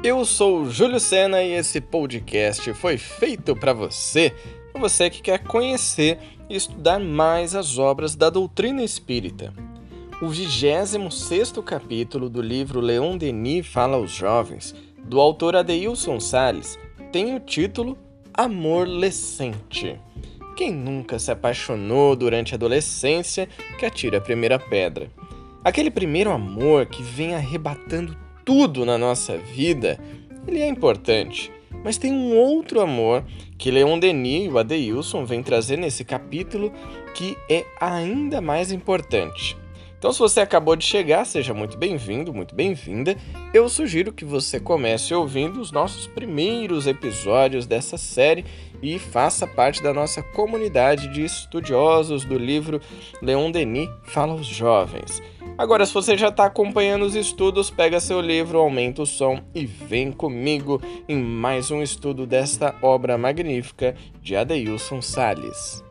Eu sou o Júlio Sena e esse podcast foi feito para você, para você que quer conhecer e estudar mais as obras da doutrina espírita. O 26 capítulo do livro Leon Denis Fala aos Jovens, do autor Adeilson Salles, tem o título Amor Lescente. Quem nunca se apaixonou durante a adolescência que atira a primeira pedra? Aquele primeiro amor que vem arrebatando tudo na nossa vida, ele é importante. Mas tem um outro amor que Leon Denis e o Adeilson vêm trazer nesse capítulo que é ainda mais importante. Então, se você acabou de chegar, seja muito bem-vindo, muito bem-vinda. Eu sugiro que você comece ouvindo os nossos primeiros episódios dessa série e faça parte da nossa comunidade de estudiosos do livro Leon Denis Fala aos Jovens. Agora, se você já está acompanhando os estudos, pega seu livro, aumenta o som e vem comigo em mais um estudo desta obra magnífica de Adeilson Sales.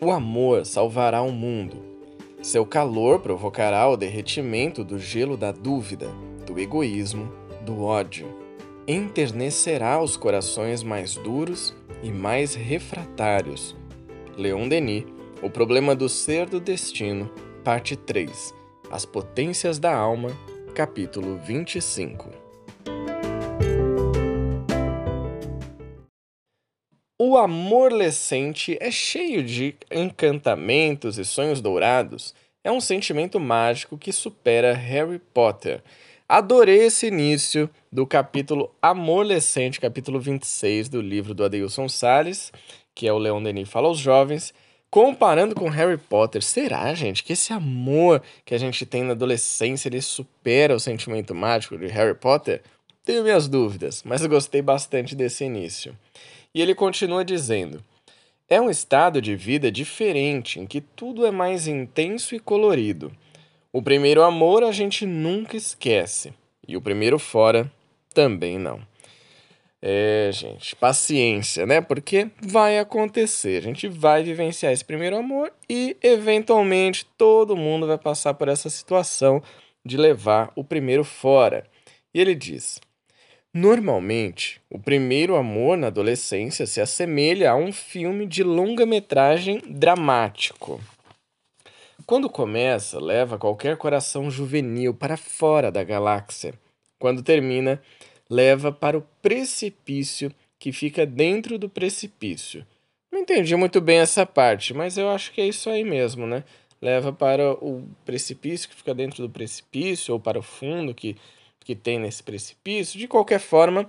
O amor salvará o mundo. Seu calor provocará o derretimento do gelo da dúvida, do egoísmo, do ódio enternecerá os corações mais duros e mais refratários. Leon Denis, O Problema do Ser do Destino, Parte 3 As Potências da Alma, capítulo 25 O amor lescente é cheio de encantamentos e sonhos dourados. É um sentimento mágico que supera Harry Potter Adorei esse início do capítulo Amorlecente, capítulo 26 do livro do Adeilson Salles, que é o Leon Denis Fala aos Jovens, comparando com Harry Potter. Será, gente, que esse amor que a gente tem na adolescência ele supera o sentimento mágico de Harry Potter? Tenho minhas dúvidas, mas eu gostei bastante desse início. E ele continua dizendo: É um estado de vida diferente em que tudo é mais intenso e colorido. O primeiro amor a gente nunca esquece. E o primeiro fora também não. É, gente, paciência, né? Porque vai acontecer. A gente vai vivenciar esse primeiro amor e, eventualmente, todo mundo vai passar por essa situação de levar o primeiro fora. E ele diz: Normalmente, o primeiro amor na adolescência se assemelha a um filme de longa-metragem dramático. Quando começa, leva qualquer coração juvenil para fora da galáxia. Quando termina, leva para o precipício que fica dentro do precipício. Não entendi muito bem essa parte, mas eu acho que é isso aí mesmo, né? Leva para o precipício que fica dentro do precipício, ou para o fundo que, que tem nesse precipício. De qualquer forma,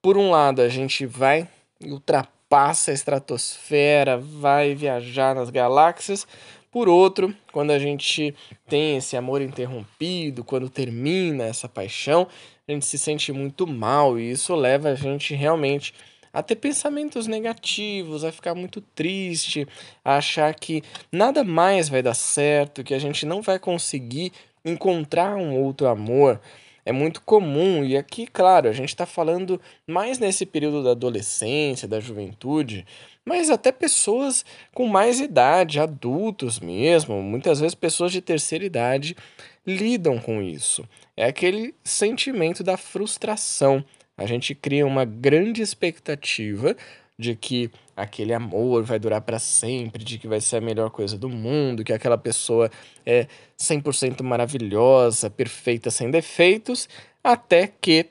por um lado, a gente vai ultrapassa a estratosfera, vai viajar nas galáxias, por outro, quando a gente tem esse amor interrompido, quando termina essa paixão, a gente se sente muito mal e isso leva a gente realmente a ter pensamentos negativos, a ficar muito triste, a achar que nada mais vai dar certo, que a gente não vai conseguir encontrar um outro amor. É muito comum, e aqui, claro, a gente está falando mais nesse período da adolescência, da juventude, mas até pessoas com mais idade, adultos mesmo, muitas vezes pessoas de terceira idade lidam com isso. É aquele sentimento da frustração. A gente cria uma grande expectativa de que aquele amor vai durar para sempre, de que vai ser a melhor coisa do mundo, que aquela pessoa é 100% maravilhosa, perfeita, sem defeitos, até que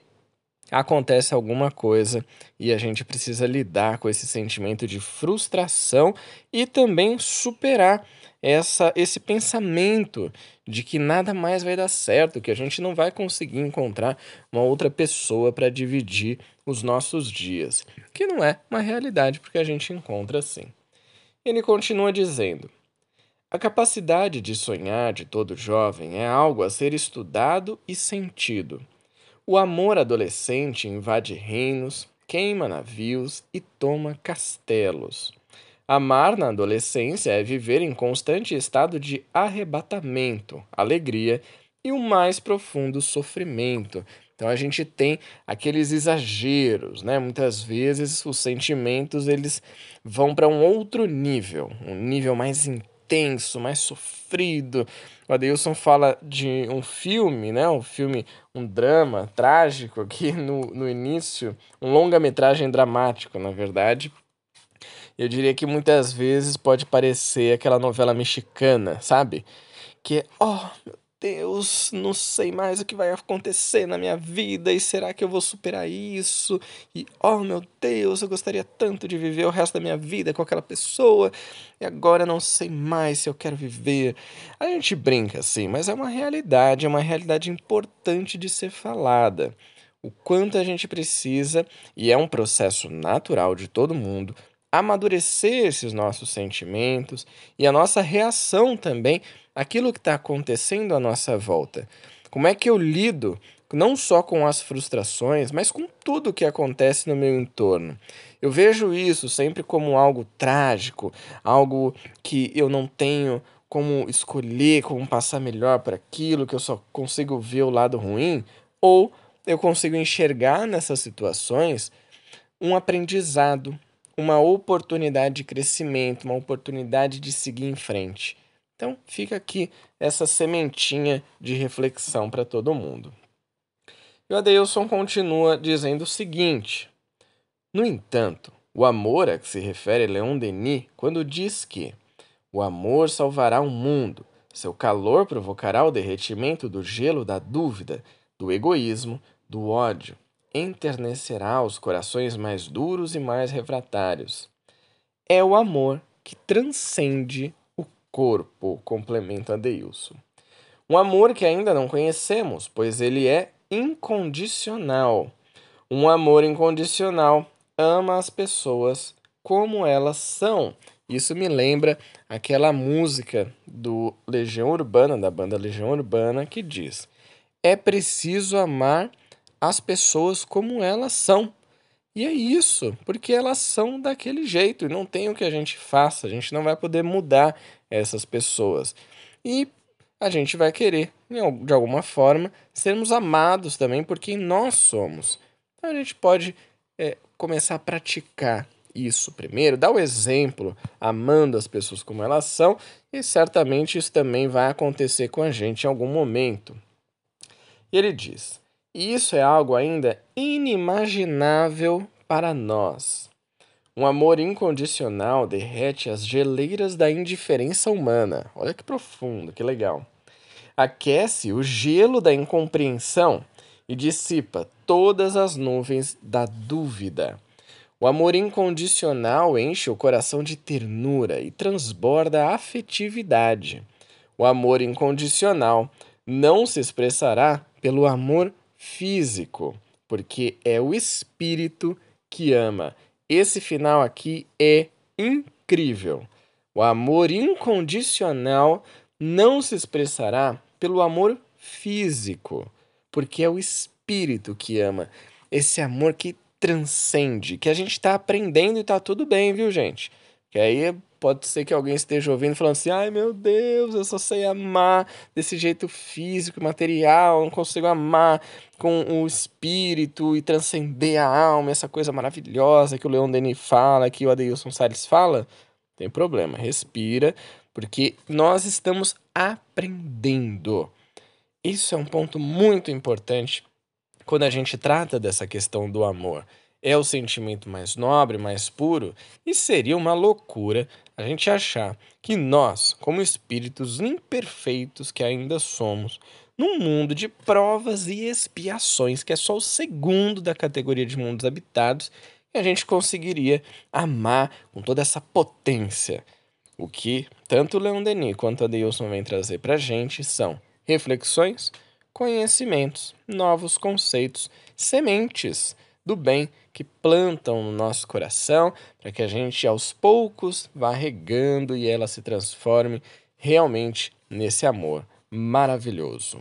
acontece alguma coisa. E a gente precisa lidar com esse sentimento de frustração e também superar essa esse pensamento de que nada mais vai dar certo, que a gente não vai conseguir encontrar uma outra pessoa para dividir os nossos dias, que não é uma realidade porque a gente encontra assim. Ele continua dizendo: a capacidade de sonhar de todo jovem é algo a ser estudado e sentido. O amor adolescente invade reinos, queima navios e toma castelos. Amar na adolescência é viver em constante estado de arrebatamento, alegria e o mais profundo sofrimento, Então a gente tem aqueles exageros, né? Muitas vezes os sentimentos eles vão para um outro nível, um nível mais intenso, mais sofrido. O Adeilson fala de um filme, né? Um filme, um drama trágico aqui no, no início, um longa-metragem dramático, na verdade. Eu diria que muitas vezes pode parecer aquela novela mexicana, sabe? Que é, oh, meu Deus, não sei mais o que vai acontecer na minha vida e será que eu vou superar isso? E oh meu Deus, eu gostaria tanto de viver o resto da minha vida com aquela pessoa e agora não sei mais se eu quero viver. A gente brinca assim, mas é uma realidade, é uma realidade importante de ser falada. O quanto a gente precisa, e é um processo natural de todo mundo, amadurecer esses nossos sentimentos e a nossa reação também àquilo que está acontecendo à nossa volta. Como é que eu lido não só com as frustrações, mas com tudo que acontece no meu entorno? Eu vejo isso sempre como algo trágico, algo que eu não tenho como escolher, como passar melhor para aquilo, que eu só consigo ver o lado ruim, ou eu consigo enxergar nessas situações um aprendizado, uma oportunidade de crescimento, uma oportunidade de seguir em frente. Então, fica aqui essa sementinha de reflexão para todo mundo. E o Adeilson continua dizendo o seguinte: No entanto, o amor a que se refere Leon Denis quando diz que o amor salvará o mundo, seu calor provocará o derretimento do gelo da dúvida, do egoísmo, do ódio, enternecerá os corações mais duros e mais refratários. É o amor que transcende o corpo, complementa Deilson. Um amor que ainda não conhecemos, pois ele é incondicional. Um amor incondicional ama as pessoas como elas são. Isso me lembra aquela música do Legião Urbana, da banda Legião Urbana, que diz: É preciso amar as pessoas como elas são. E é isso, porque elas são daquele jeito e não tem o que a gente faça, a gente não vai poder mudar essas pessoas. E a gente vai querer, de alguma forma, sermos amados também por quem nós somos. Então a gente pode é, começar a praticar isso primeiro, dar o exemplo, amando as pessoas como elas são, e certamente isso também vai acontecer com a gente em algum momento. E ele diz: isso é algo ainda inimaginável para nós. Um amor incondicional derrete as geleiras da indiferença humana. Olha que profundo, que legal. Aquece o gelo da incompreensão e dissipa todas as nuvens da dúvida. O amor incondicional enche o coração de ternura e transborda a afetividade. O amor incondicional não se expressará pelo amor físico, porque é o espírito que ama. Esse final aqui é incrível. O amor incondicional não se expressará pelo amor físico, porque é o espírito que ama. Esse amor que transcende, que a gente está aprendendo e está tudo bem, viu, gente? Que aí pode ser que alguém esteja ouvindo falando assim: ai meu Deus, eu só sei amar desse jeito físico, material, não consigo amar com o espírito e transcender a alma, essa coisa maravilhosa que o Leon Denis fala, que o Adeilson Salles fala. Tem problema, respira, porque nós estamos aprendendo. Isso é um ponto muito importante quando a gente trata dessa questão do amor é o sentimento mais nobre, mais puro, e seria uma loucura a gente achar que nós, como espíritos imperfeitos que ainda somos, num mundo de provas e expiações, que é só o segundo da categoria de mundos habitados, a gente conseguiria amar com toda essa potência. O que tanto o Leon Denis quanto a Deilson vem trazer para a gente são reflexões, conhecimentos, novos conceitos, sementes do bem que plantam no nosso coração, para que a gente aos poucos vá regando e ela se transforme realmente nesse amor maravilhoso.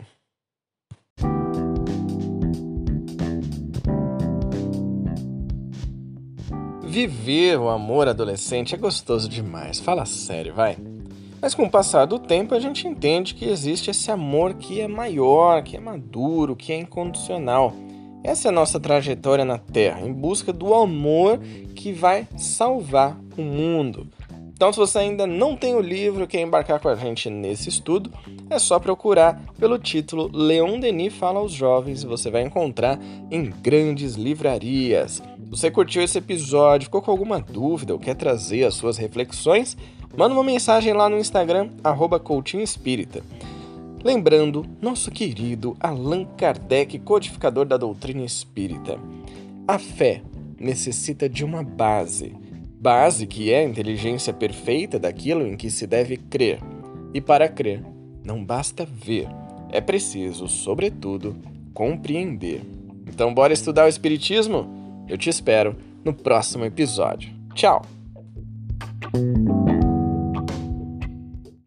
Viver o amor adolescente é gostoso demais, fala sério, vai. Mas com o passar do tempo a gente entende que existe esse amor que é maior, que é maduro, que é incondicional Essa é a nossa trajetória na Terra, em busca do amor que vai salvar o mundo. Então, se você ainda não tem o livro e quer embarcar com a gente nesse estudo, é só procurar pelo título Leon Denis Fala aos Jovens e você vai encontrar em grandes livrarias. Você curtiu esse episódio, ficou com alguma dúvida ou quer trazer as suas reflexões, manda uma mensagem lá no Instagram, arroba Espírita. Lembrando, nosso querido Allan Kardec, codificador da doutrina espírita. A fé necessita de uma base base que é a inteligência perfeita daquilo em que se deve crer. E para crer, não basta ver, é preciso, sobretudo, compreender. Então, bora estudar o Espiritismo? Eu te espero no próximo episódio. Tchau!